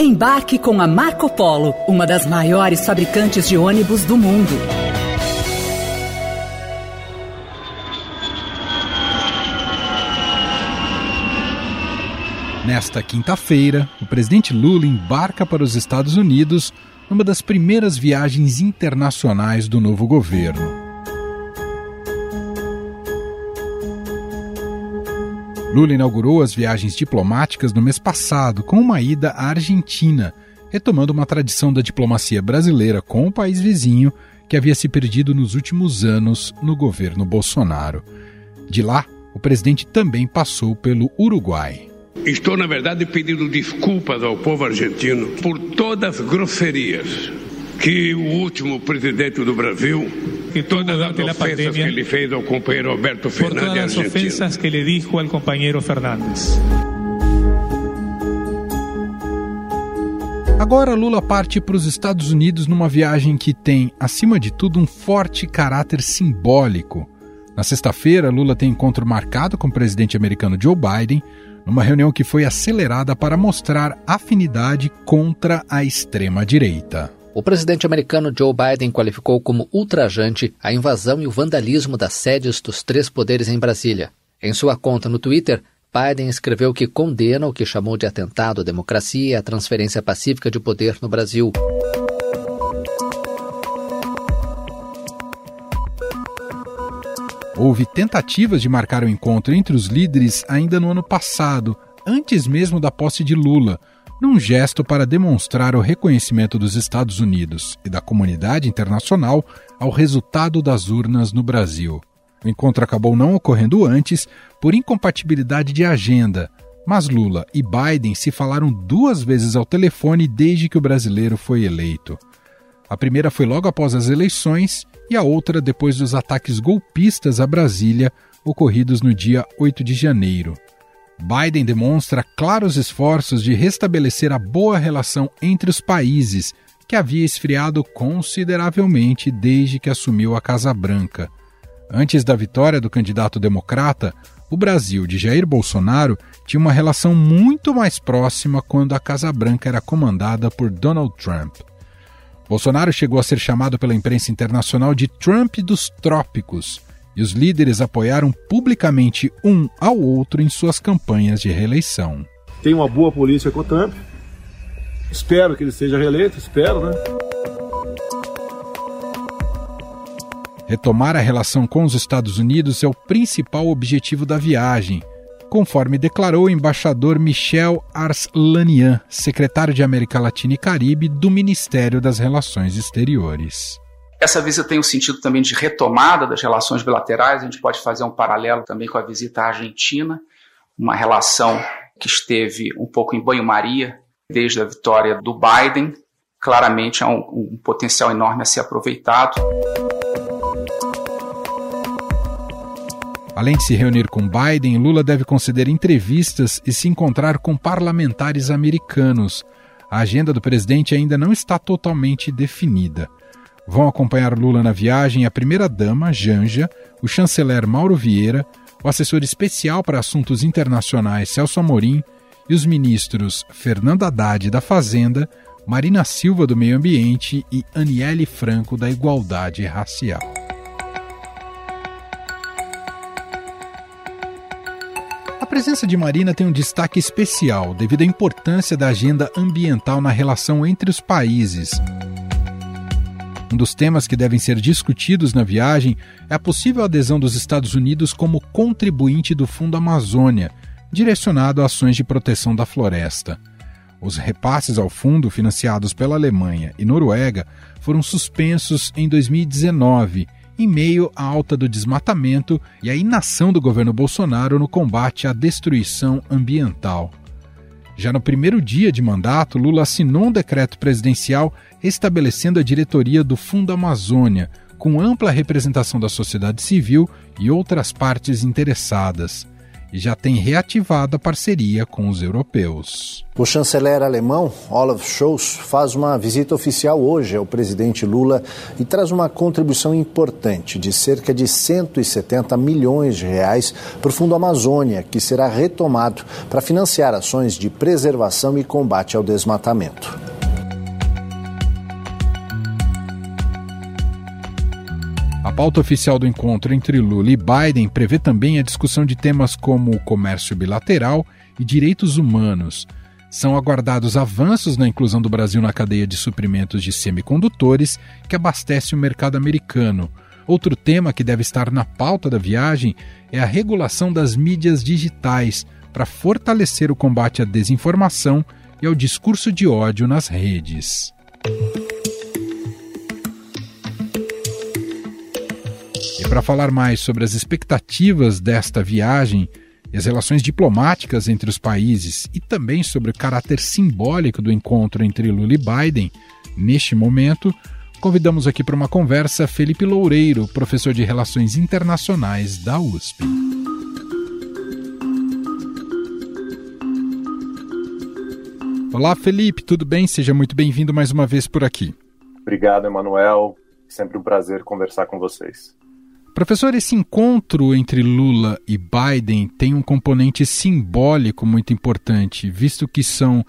Embarque com a Marco Polo, uma das maiores fabricantes de ônibus do mundo. Nesta quinta-feira, o presidente Lula embarca para os Estados Unidos numa das primeiras viagens internacionais do novo governo. Lula inaugurou as viagens diplomáticas no mês passado com uma ida à Argentina, retomando uma tradição da diplomacia brasileira com o país vizinho que havia se perdido nos últimos anos no governo Bolsonaro. De lá, o presidente também passou pelo Uruguai. Estou, na verdade, pedindo desculpas ao povo argentino por todas as grosserias que o último presidente do Brasil e todas as ofensas pandemia, que ele fez ao companheiro Alberto Fernandes. Por todas as ofensas que ele disse ao companheiro Fernandes. Agora Lula parte para os Estados Unidos numa viagem que tem, acima de tudo, um forte caráter simbólico. Na sexta-feira, Lula tem encontro marcado com o presidente americano Joe Biden, numa reunião que foi acelerada para mostrar afinidade contra a extrema-direita. O presidente americano Joe Biden qualificou como ultrajante a invasão e o vandalismo das sedes dos três poderes em Brasília. Em sua conta no Twitter, Biden escreveu que condena o que chamou de atentado à democracia e à transferência pacífica de poder no Brasil. Houve tentativas de marcar o encontro entre os líderes ainda no ano passado, antes mesmo da posse de Lula, num gesto para demonstrar o reconhecimento dos Estados Unidos e da comunidade internacional ao resultado das urnas no Brasil. O encontro acabou não ocorrendo antes por incompatibilidade de agenda, mas Lula e Biden se falaram duas vezes ao telefone desde que o brasileiro foi eleito. A primeira foi logo após as eleições e a outra depois dos ataques golpistas a Brasília ocorridos no dia 8 de janeiro. Biden demonstra claros esforços de restabelecer a boa relação entre os países, que havia esfriado consideravelmente desde que assumiu a Casa Branca. Antes da vitória do candidato democrata, o Brasil de Jair Bolsonaro tinha uma relação muito mais próxima quando a Casa Branca era comandada por Donald Trump. Bolsonaro chegou a ser chamado pela imprensa internacional de Trump dos trópicos, e os líderes apoiaram publicamente um ao outro em suas campanhas de reeleição. Tem uma boa política com o Trump. Espero que ele seja reeleito, espero, né? Retomar a relação com os Estados Unidos é o principal objetivo da viagem, conforme declarou o embaixador Michel Arslanian, secretário de América Latina e Caribe do Ministério das Relações Exteriores. Essa visita tem um sentido também de retomada das relações bilaterais. A gente pode fazer um paralelo também com a visita à Argentina, uma relação que esteve um pouco em banho-maria desde a vitória do Biden. Claramente há um, um potencial enorme a ser aproveitado. Além de se reunir com Biden, Lula deve conceder entrevistas e se encontrar com parlamentares americanos. A agenda do presidente ainda não está totalmente definida. Vão acompanhar Lula na viagem a primeira-dama, Janja, o chanceler Mauro Vieira, o assessor especial para assuntos internacionais Celso Amorim e os ministros Fernando Haddad da Fazenda, Marina Silva do Meio Ambiente e Aniele Franco da Igualdade Racial. presença de Marina tem um destaque especial devido à importância da agenda ambiental na relação entre os países. Um dos temas que devem ser discutidos na viagem é a possível adesão dos Estados Unidos como contribuinte do Fundo Amazônia, direcionado a ações de proteção da floresta. Os repasses ao fundo, financiados pela Alemanha e Noruega, foram suspensos em 2019 em meio à alta do desmatamento e à inação do governo Bolsonaro no combate à destruição ambiental. Já no primeiro dia de mandato, Lula assinou um decreto presidencial estabelecendo a diretoria do Fundo Amazônia, com ampla representação da sociedade civil e outras partes interessadas. Já tem reativado a parceria com os europeus. O chanceler alemão Olaf Scholz faz uma visita oficial hoje ao presidente Lula e traz uma contribuição importante de cerca de 170 milhões de reais para o Fundo Amazônia, que será retomado para financiar ações de preservação e combate ao desmatamento. Pauta oficial do encontro entre Lula e Biden prevê também a discussão de temas como o comércio bilateral e direitos humanos. São aguardados avanços na inclusão do Brasil na cadeia de suprimentos de semicondutores que abastece o mercado americano. Outro tema que deve estar na pauta da viagem é a regulação das mídias digitais para fortalecer o combate à desinformação e ao discurso de ódio nas redes. Para falar mais sobre as expectativas desta viagem e as relações diplomáticas entre os países e também sobre o caráter simbólico do encontro entre Lula e Biden, neste momento, convidamos aqui para uma conversa Felipe Loureiro, professor de Relações Internacionais da USP. Olá, Felipe, tudo bem? Seja muito bem-vindo mais uma vez por aqui. Obrigado, Emanuel. Sempre um prazer conversar com vocês. Professor, esse encontro entre Lula e Biden tem um componente simbólico muito importante, visto que são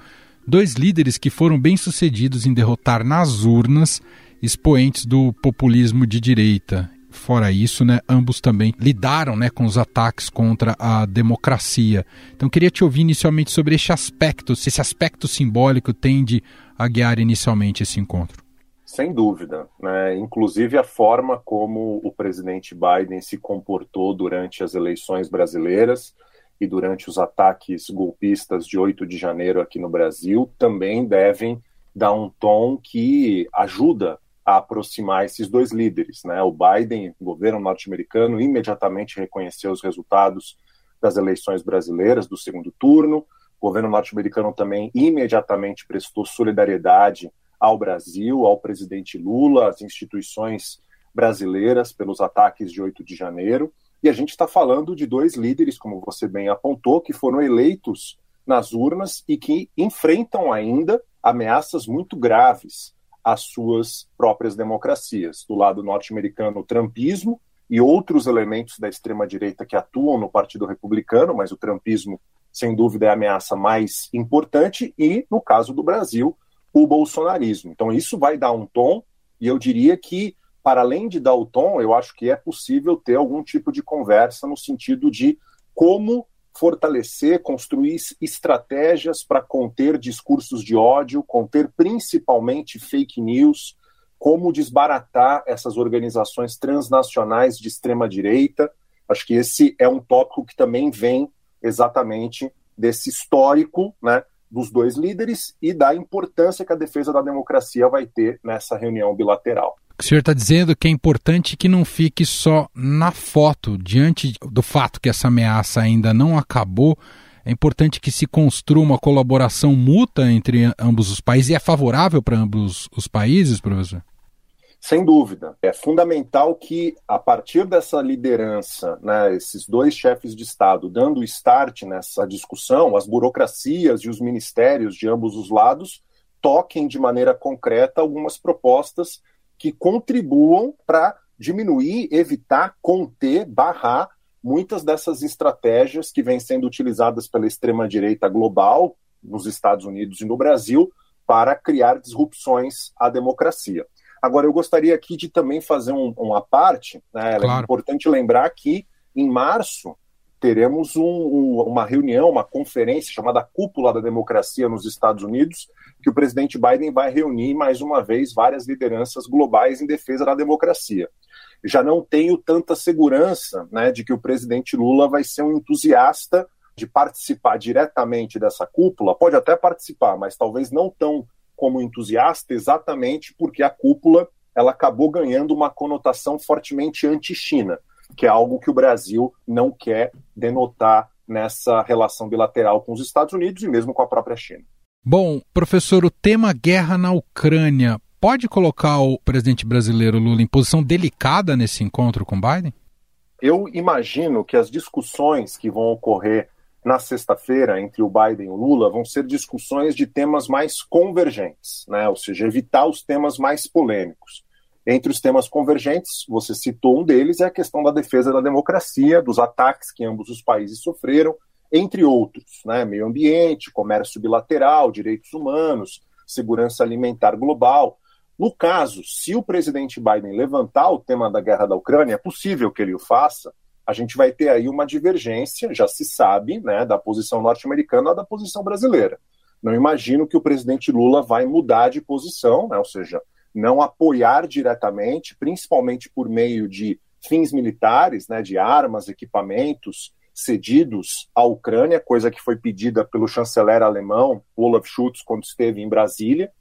dois líderes que foram bem-sucedidos em derrotar nas urnas expoentes do populismo de direita. Fora isso, né, ambos também lidaram né, com os ataques contra a democracia. Então, queria te ouvir inicialmente sobre este aspecto, se esse aspecto simbólico tende a guiar inicialmente esse encontro. Sem dúvida. Né? Inclusive a forma como o presidente Biden se comportou durante as eleições brasileiras e durante os ataques golpistas de 8 de janeiro aqui no Brasil também devem dar um tom que ajuda a aproximar esses dois líderes. Né? O Biden, o governo norte-americano, imediatamente reconheceu os resultados das eleições brasileiras do segundo turno. O governo norte-americano também imediatamente prestou solidariedade ao Brasil, ao presidente Lula, às instituições brasileiras pelos ataques de 8 de janeiro. E a gente está falando de dois líderes, como você bem apontou, que foram eleitos nas urnas e que enfrentam ainda ameaças muito graves às suas próprias democracias. Do lado norte-americano, o trumpismo e outros elementos da extrema-direita que atuam no Partido Republicano, mas o trumpismo, sem dúvida, é a ameaça mais importante, e, no caso do Brasil, o bolsonarismo. Então, isso vai dar um tom, e eu diria que, para além de dar o tom, eu acho que é possível ter algum tipo de conversa no sentido de como fortalecer, construir estratégias para conter discursos de ódio, conter principalmente fake news, como desbaratar essas organizações transnacionais de extrema direita. Acho que esse é um tópico que também vem exatamente desse histórico, né, dos dois líderes e da importância que a defesa da democracia vai ter nessa reunião bilateral. O senhor está dizendo que é importante que não fique só na foto, diante do fato que essa ameaça ainda não acabou. É importante que se construa uma colaboração mútua entre ambos os países e é favorável para ambos os países, professor? Sem dúvida. É fundamental que, a partir dessa liderança, né, esses dois chefes de Estado dando start nessa discussão, as burocracias e os ministérios de ambos os lados toquem de maneira concreta algumas propostas que contribuam para diminuir, evitar, conter, barrar muitas dessas estratégias que vêm sendo utilizadas pela extrema-direita global, nos Estados Unidos e no Brasil, para criar disrupções à democracia. Agora, eu gostaria aqui de também fazer um, uma parte. Né? É claro. É importante lembrar que em março teremos um, um, uma reunião, uma conferência chamada Cúpula da Democracia nos Estados Unidos, que o presidente Biden vai reunir mais uma vez várias lideranças globais em defesa da democracia. Já não tenho tanta segurança né, de que o presidente Lula vai ser um entusiasta de participar diretamente dessa cúpula. Pode até participar, mas talvez não tão como entusiasta exatamente porque a cúpula ela acabou ganhando uma conotação fortemente anti-China, que é algo que o Brasil não quer denotar nessa relação bilateral com os Estados Unidos e mesmo com a própria China. Bom, professor, o tema guerra na Ucrânia pode colocar o presidente brasileiro Lula em posição delicada nesse encontro com Biden? Eu imagino que as discussões que vão ocorrer na sexta-feira entre o Biden e o Lula vão ser discussões de temas mais convergentes, né? ou seja, evitar os temas mais polêmicos. Entre os temas convergentes, você citou um deles, é a questão da defesa da democracia, dos ataques que ambos os países sofreram, entre outros, né? meio ambiente, comércio bilateral, direitos humanos, segurança alimentar global. No caso, se o presidente Biden levantar o tema da guerra da Ucrânia, é possível que ele o faça, a gente vai ter aí uma divergência, já se sabe, né, da posição norte-americana da posição brasileira. Não imagino que o presidente Lula vai mudar de posição, né, ou seja, não apoiar diretamente, principalmente por meio de fins militares, né, de armas, equipamentos cedidos à Ucrânia, coisa que foi pedida pelo chanceler alemão Olaf Scholz quando esteve em Brasília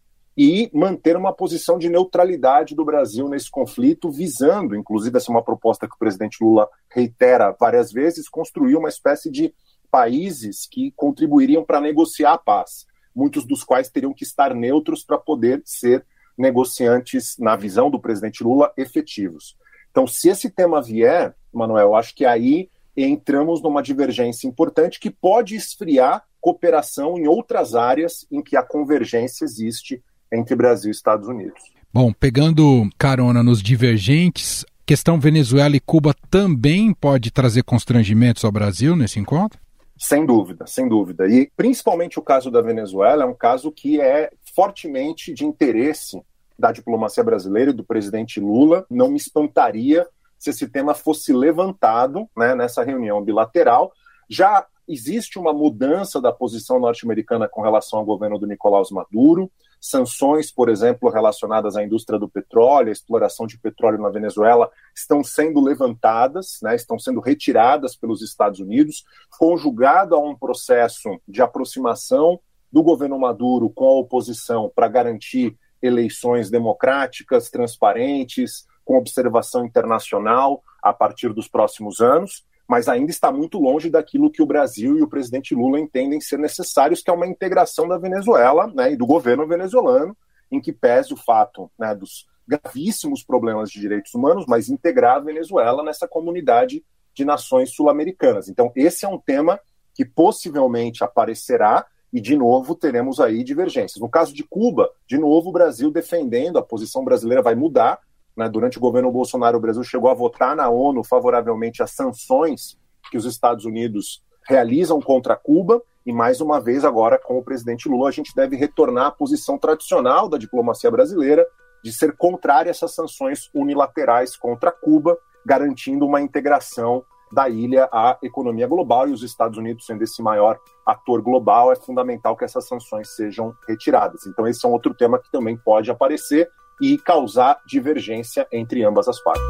e manter uma posição de neutralidade do Brasil nesse conflito, visando, inclusive, essa é uma proposta que o presidente Lula reitera várias vezes, construir uma espécie de países que contribuiriam para negociar a paz, muitos dos quais teriam que estar neutros para poder ser negociantes, na visão do presidente Lula, efetivos. Então, se esse tema vier, Manuel, acho que aí entramos numa divergência importante que pode esfriar cooperação em outras áreas em que a convergência existe entre Brasil e Estados Unidos. Bom, pegando carona nos divergentes, questão Venezuela e Cuba também pode trazer constrangimentos ao Brasil nesse encontro? Sem dúvida, sem dúvida. E principalmente o caso da Venezuela é um caso que é fortemente de interesse da diplomacia brasileira e do presidente Lula. Não me espantaria se esse tema fosse levantado né, nessa reunião bilateral. Já existe uma mudança da posição norte-americana com relação ao governo do Nicolás Maduro sanções, por exemplo, relacionadas à indústria do petróleo, à exploração de petróleo na Venezuela, estão sendo levantadas, né, estão sendo retiradas pelos Estados Unidos, conjugado a um processo de aproximação do governo Maduro com a oposição para garantir eleições democráticas, transparentes, com observação internacional a partir dos próximos anos mas ainda está muito longe daquilo que o Brasil e o presidente Lula entendem ser necessários, que é uma integração da Venezuela né, e do governo venezuelano, em que pese o fato né, dos gravíssimos problemas de direitos humanos, mas integrar a Venezuela nessa comunidade de nações sul-americanas. Então, esse é um tema que possivelmente aparecerá e, de novo, teremos aí divergências. No caso de Cuba, de novo, o Brasil defendendo, a posição brasileira vai mudar, né, durante o governo Bolsonaro, o Brasil chegou a votar na ONU favoravelmente às sanções que os Estados Unidos realizam contra Cuba. E mais uma vez, agora com o presidente Lula, a gente deve retornar à posição tradicional da diplomacia brasileira de ser contrária a essas sanções unilaterais contra Cuba, garantindo uma integração da ilha à economia global e os Estados Unidos sendo esse maior ator global, é fundamental que essas sanções sejam retiradas. Então, esse é um outro tema que também pode aparecer e causar divergência entre ambas as partes.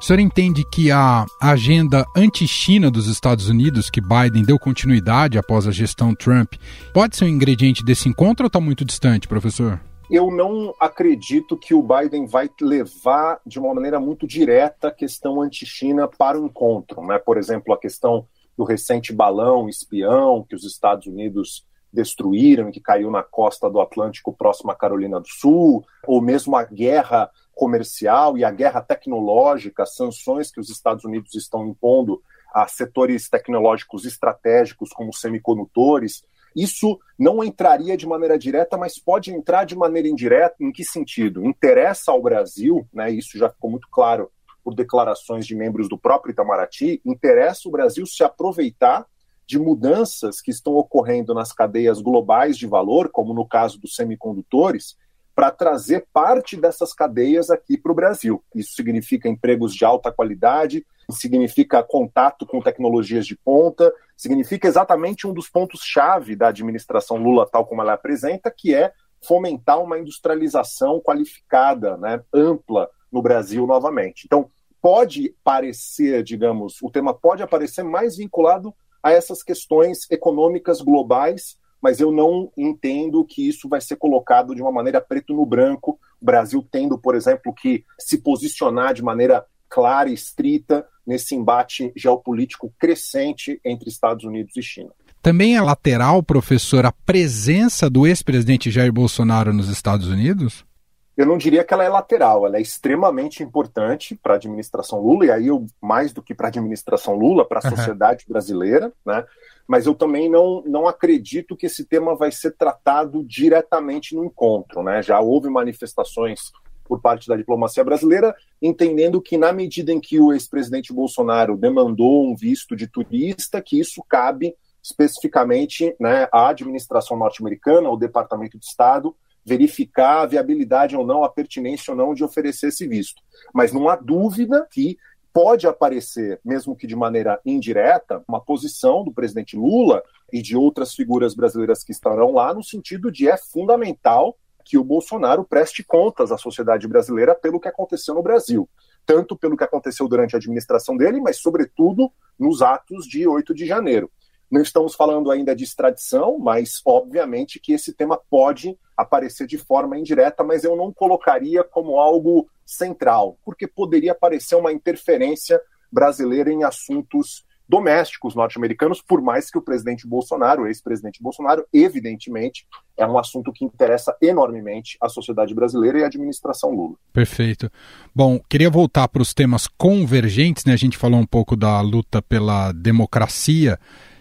O senhor entende que a agenda anti-China dos Estados Unidos, que Biden deu continuidade após a gestão Trump, pode ser um ingrediente desse encontro ou está muito distante, professor? Eu não acredito que o Biden vai levar de uma maneira muito direta a questão anti-China para o encontro. Né? Por exemplo, a questão do recente balão espião que os Estados Unidos destruíram, que caiu na costa do Atlântico próximo à Carolina do Sul, ou mesmo a guerra comercial e a guerra tecnológica, sanções que os Estados Unidos estão impondo a setores tecnológicos estratégicos como semicondutores. Isso não entraria de maneira direta, mas pode entrar de maneira indireta. Em que sentido? Interessa ao Brasil, né, isso já ficou muito claro por declarações de membros do próprio Itamaraty, interessa o Brasil se aproveitar de mudanças que estão ocorrendo nas cadeias globais de valor, como no caso dos semicondutores, para trazer parte dessas cadeias aqui para o Brasil. Isso significa empregos de alta qualidade, significa contato com tecnologias de ponta, significa exatamente um dos pontos-chave da administração Lula, tal como ela apresenta, que é fomentar uma industrialização qualificada, né, ampla no Brasil novamente. Então, pode parecer, digamos, o tema pode aparecer mais vinculado a essas questões econômicas globais, mas eu não entendo que isso vai ser colocado de uma maneira preto no branco. O Brasil tendo, por exemplo, que se posicionar de maneira clara e estrita nesse embate geopolítico crescente entre Estados Unidos e China. Também é lateral, professor, a presença do ex-presidente Jair Bolsonaro nos Estados Unidos? Eu não diria que ela é lateral, ela é extremamente importante para a administração Lula, e aí eu, mais do que para a administração Lula, para a sociedade uhum. brasileira, né? Mas eu também não, não acredito que esse tema vai ser tratado diretamente no encontro, né? Já houve manifestações por parte da diplomacia brasileira, entendendo que na medida em que o ex-presidente Bolsonaro demandou um visto de turista, que isso cabe especificamente né, à administração norte-americana, ao Departamento de Estado, verificar a viabilidade ou não, a pertinência ou não de oferecer esse visto. Mas não há dúvida que pode aparecer, mesmo que de maneira indireta, uma posição do presidente Lula e de outras figuras brasileiras que estarão lá, no sentido de é fundamental que o Bolsonaro preste contas à sociedade brasileira pelo que aconteceu no Brasil. Tanto pelo que aconteceu durante a administração dele, mas, sobretudo, nos atos de 8 de janeiro. Não estamos falando ainda de extradição, mas obviamente que esse tema pode aparecer de forma indireta, mas eu não colocaria como algo central, porque poderia parecer uma interferência brasileira em assuntos domésticos norte-americanos, por mais que o presidente Bolsonaro, o ex-presidente Bolsonaro, evidentemente, é um assunto que interessa enormemente a sociedade brasileira e a administração Lula. Perfeito. Bom, queria voltar para os temas convergentes, né? A gente falou um pouco da luta pela democracia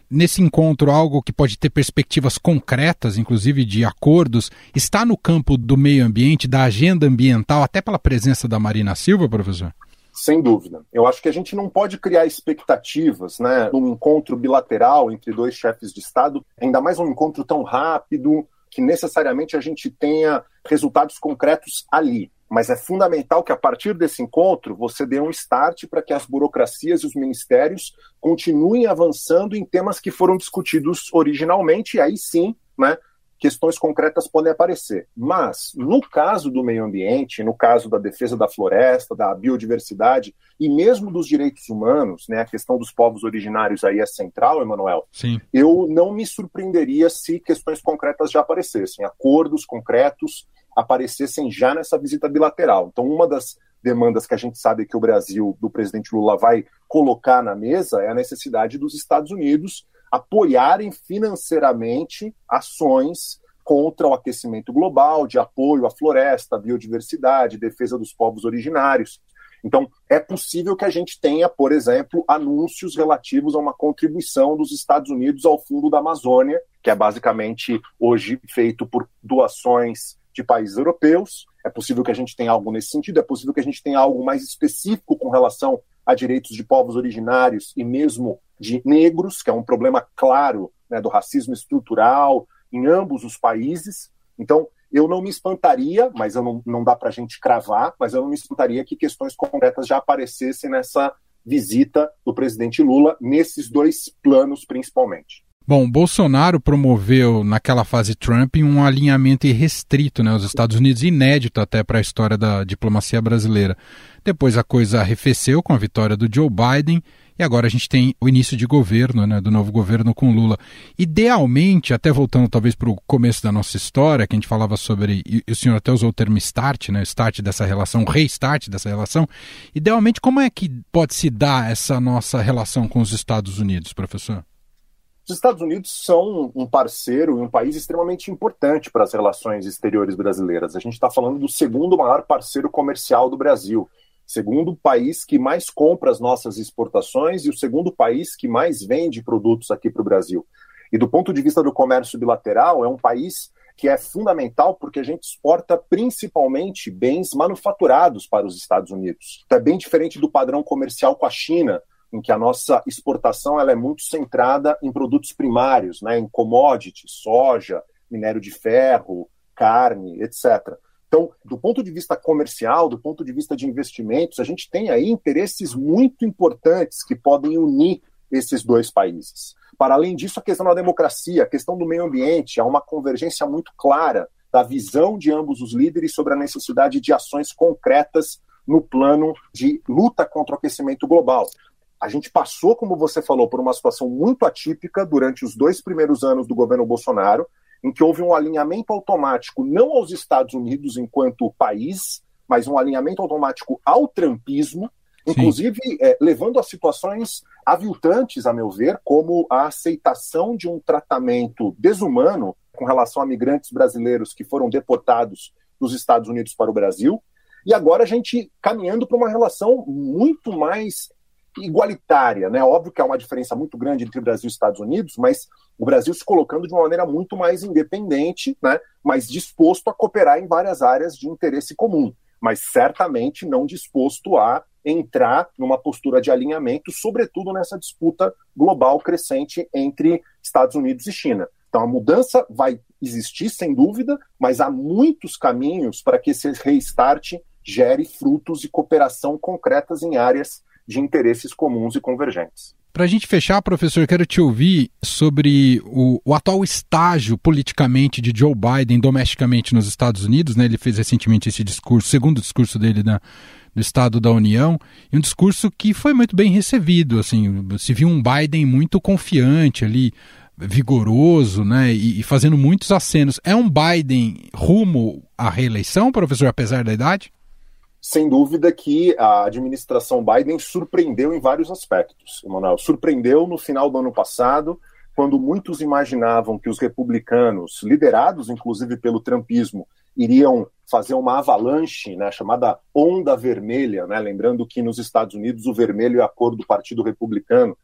nesse encontro algo que pode ter perspectivas concretas, inclusive de acordos, está no campo do meio ambiente, da agenda ambiental, até pela presença da Marina Silva, professor? Sem dúvida. Eu acho que a gente não pode criar expectativas, né, num encontro bilateral entre dois chefes de Estado, ainda mais um encontro tão rápido, que necessariamente a gente tenha resultados concretos ali. Mas é fundamental que a partir desse encontro você dê um start para que as burocracias e os ministérios continuem avançando em temas que foram discutidos originalmente, e aí sim, né, questões concretas podem aparecer. Mas, no caso do meio ambiente, no caso da defesa da floresta, da biodiversidade e mesmo dos direitos humanos, né, a questão dos povos originários aí é central, Emanuel. Sim. Eu não me surpreenderia se questões concretas já aparecessem, acordos concretos aparecessem já nessa visita bilateral. Então, uma das demandas que a gente sabe que o Brasil, do presidente Lula, vai colocar na mesa é a necessidade dos Estados Unidos apoiarem financeiramente ações contra o aquecimento global, de apoio à floresta, à biodiversidade, defesa dos povos originários. Então, é possível que a gente tenha, por exemplo, anúncios relativos a uma contribuição dos Estados Unidos ao Fundo da Amazônia, que é basicamente hoje feito por doações de países europeus. É possível que a gente tenha algo nesse sentido, é possível que a gente tenha algo mais específico com relação a direitos de povos originários e mesmo de negros, que é um problema claro né, do racismo estrutural em ambos os países. Então, eu não me espantaria, mas eu não, não dá para a gente cravar, mas eu não me espantaria que questões concretas já aparecessem nessa visita do presidente Lula, nesses dois planos principalmente. Bom, Bolsonaro promoveu naquela fase Trump um alinhamento irrestrito, né, aos Estados Unidos, inédito até para a história da diplomacia brasileira. Depois a coisa arrefeceu com a vitória do Joe Biden e agora a gente tem o início de governo, né, do novo governo com Lula. Idealmente, até voltando talvez para o começo da nossa história, que a gente falava sobre, e o senhor até usou o termo start, né, start dessa relação, restart dessa relação. Idealmente, como é que pode se dar essa nossa relação com os Estados Unidos, professor? Os Estados Unidos são um parceiro e um país extremamente importante para as relações exteriores brasileiras. A gente está falando do segundo maior parceiro comercial do Brasil, segundo país que mais compra as nossas exportações e o segundo país que mais vende produtos aqui para o Brasil. E do ponto de vista do comércio bilateral, é um país que é fundamental porque a gente exporta principalmente bens manufaturados para os Estados Unidos. Então é bem diferente do padrão comercial com a China, em que a nossa exportação ela é muito centrada em produtos primários, né, em commodities, soja, minério de ferro, carne, etc. Então, do ponto de vista comercial, do ponto de vista de investimentos, a gente tem aí interesses muito importantes que podem unir esses dois países. Para além disso, a questão da democracia, a questão do meio ambiente, há uma convergência muito clara da visão de ambos os líderes sobre a necessidade de ações concretas no plano de luta contra o aquecimento global. A gente passou, como você falou, por uma situação muito atípica durante os dois primeiros anos do governo Bolsonaro, em que houve um alinhamento automático não aos Estados Unidos enquanto país, mas um alinhamento automático ao trumpismo, inclusive é, levando a situações aviltantes, a meu ver, como a aceitação de um tratamento desumano com relação a migrantes brasileiros que foram deportados dos Estados Unidos para o Brasil, e agora a gente caminhando para uma relação muito mais igualitária, né? Óbvio que há uma diferença muito grande entre Brasil e Estados Unidos, mas o Brasil se colocando de uma maneira muito mais independente, né? Mais disposto a cooperar em várias áreas de interesse comum, mas certamente não disposto a entrar numa postura de alinhamento, sobretudo nessa disputa global crescente entre Estados Unidos e China. Então a mudança vai existir sem dúvida, mas há muitos caminhos para que esse restart gere frutos e cooperação concretas em áreas de interesses comuns e convergentes. Para a gente fechar, professor, quero te ouvir sobre o, o, atual estágio politicamente de Joe Biden domesticamente nos Estados Unidos. Né? Ele fez recentemente esse discurso, segundo discurso dele na, do Estado da União, e um discurso que foi muito bem recebido. Assim, se viu um Biden muito confiante ali, vigoroso, né, e, e fazendo muitos acenos. É um Biden rumo à reeleição, professor, apesar da idade? Sem dúvida que a administração Biden surpreendeu em vários aspectos, Emanuel. Surpreendeu no final do ano passado, quando muitos imaginavam que os republicanos, liderados inclusive pelo trumpismo, iriam fazer uma avalanche, né, chamada onda vermelha, né, lembrando que nos Estados Unidos o vermelho é a cor do Partido Republicano,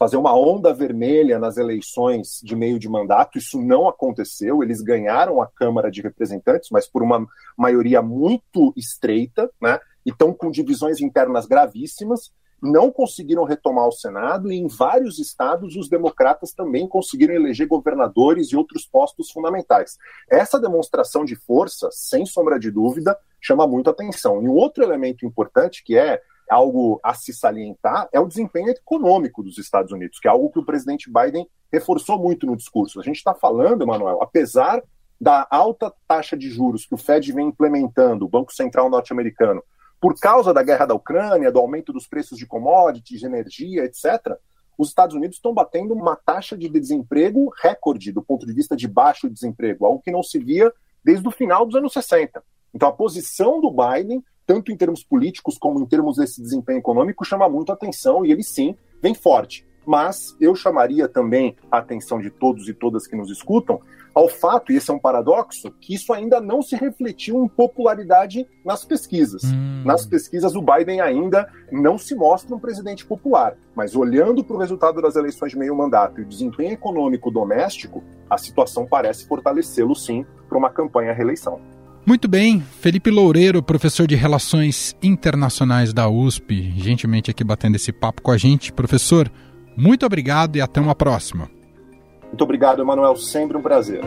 fazer uma onda vermelha nas eleições de meio de mandato. Isso não aconteceu. Eles ganharam a Câmara de Representantes, mas por uma maioria muito estreita, né? E estão com divisões internas gravíssimas. Não conseguiram retomar o Senado e em vários estados os democratas também conseguiram eleger governadores e outros postos fundamentais. Essa demonstração de força, sem sombra de dúvida, chama muito atenção. E um outro elemento importante que é algo a se salientar é o desempenho econômico dos Estados Unidos, que é algo que o presidente Biden reforçou muito no discurso. A gente está falando, Emanuel, apesar da alta taxa de juros que o Fed vem implementando, o Banco Central norte-americano, por causa da guerra da Ucrânia, do aumento dos preços de commodities, de energia, etc., os Estados Unidos estão batendo uma taxa de desemprego recorde do ponto de vista de baixo desemprego, algo que não se via desde o final dos anos 60. Então, a posição do Biden tanto em termos políticos como em termos desse desempenho econômico, chama muito atenção e ele sim vem forte. Mas eu chamaria também a atenção de todos e todas que nos escutam ao fato, e esse é um paradoxo, que isso ainda não se refletiu em popularidade nas pesquisas. Hum. Nas pesquisas, o Biden ainda não se mostra um presidente popular. Mas olhando para o resultado das eleições de meio mandato e o desempenho econômico doméstico, a situação parece fortalecê-lo sim para uma campanha à reeleição. Muito bem, Felipe Loureiro, professor de Relações Internacionais da USP, gentilmente aqui batendo esse papo com a gente. Professor, muito obrigado e até uma próxima. Muito obrigado, Emanuel, sempre um prazer.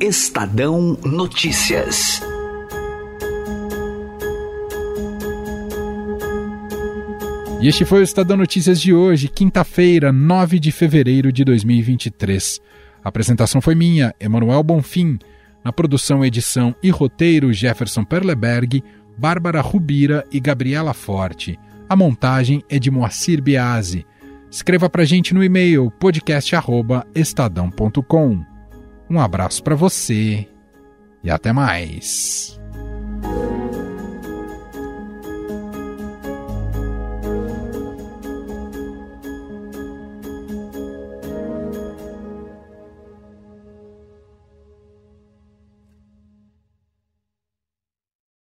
Estadão Notícias. E este foi o Estadão Notícias de hoje, quinta-feira, 9 de fevereiro de 2023. A apresentação foi minha, Emanuel Bonfim. Na produção, edição e roteiro, Jefferson Perleberg, Bárbara Rubira e Gabriela Forte. A montagem é de Moacir Biasi. Escreva pra gente no e-mail podcast@estadão.com. Um abraço para você e até mais.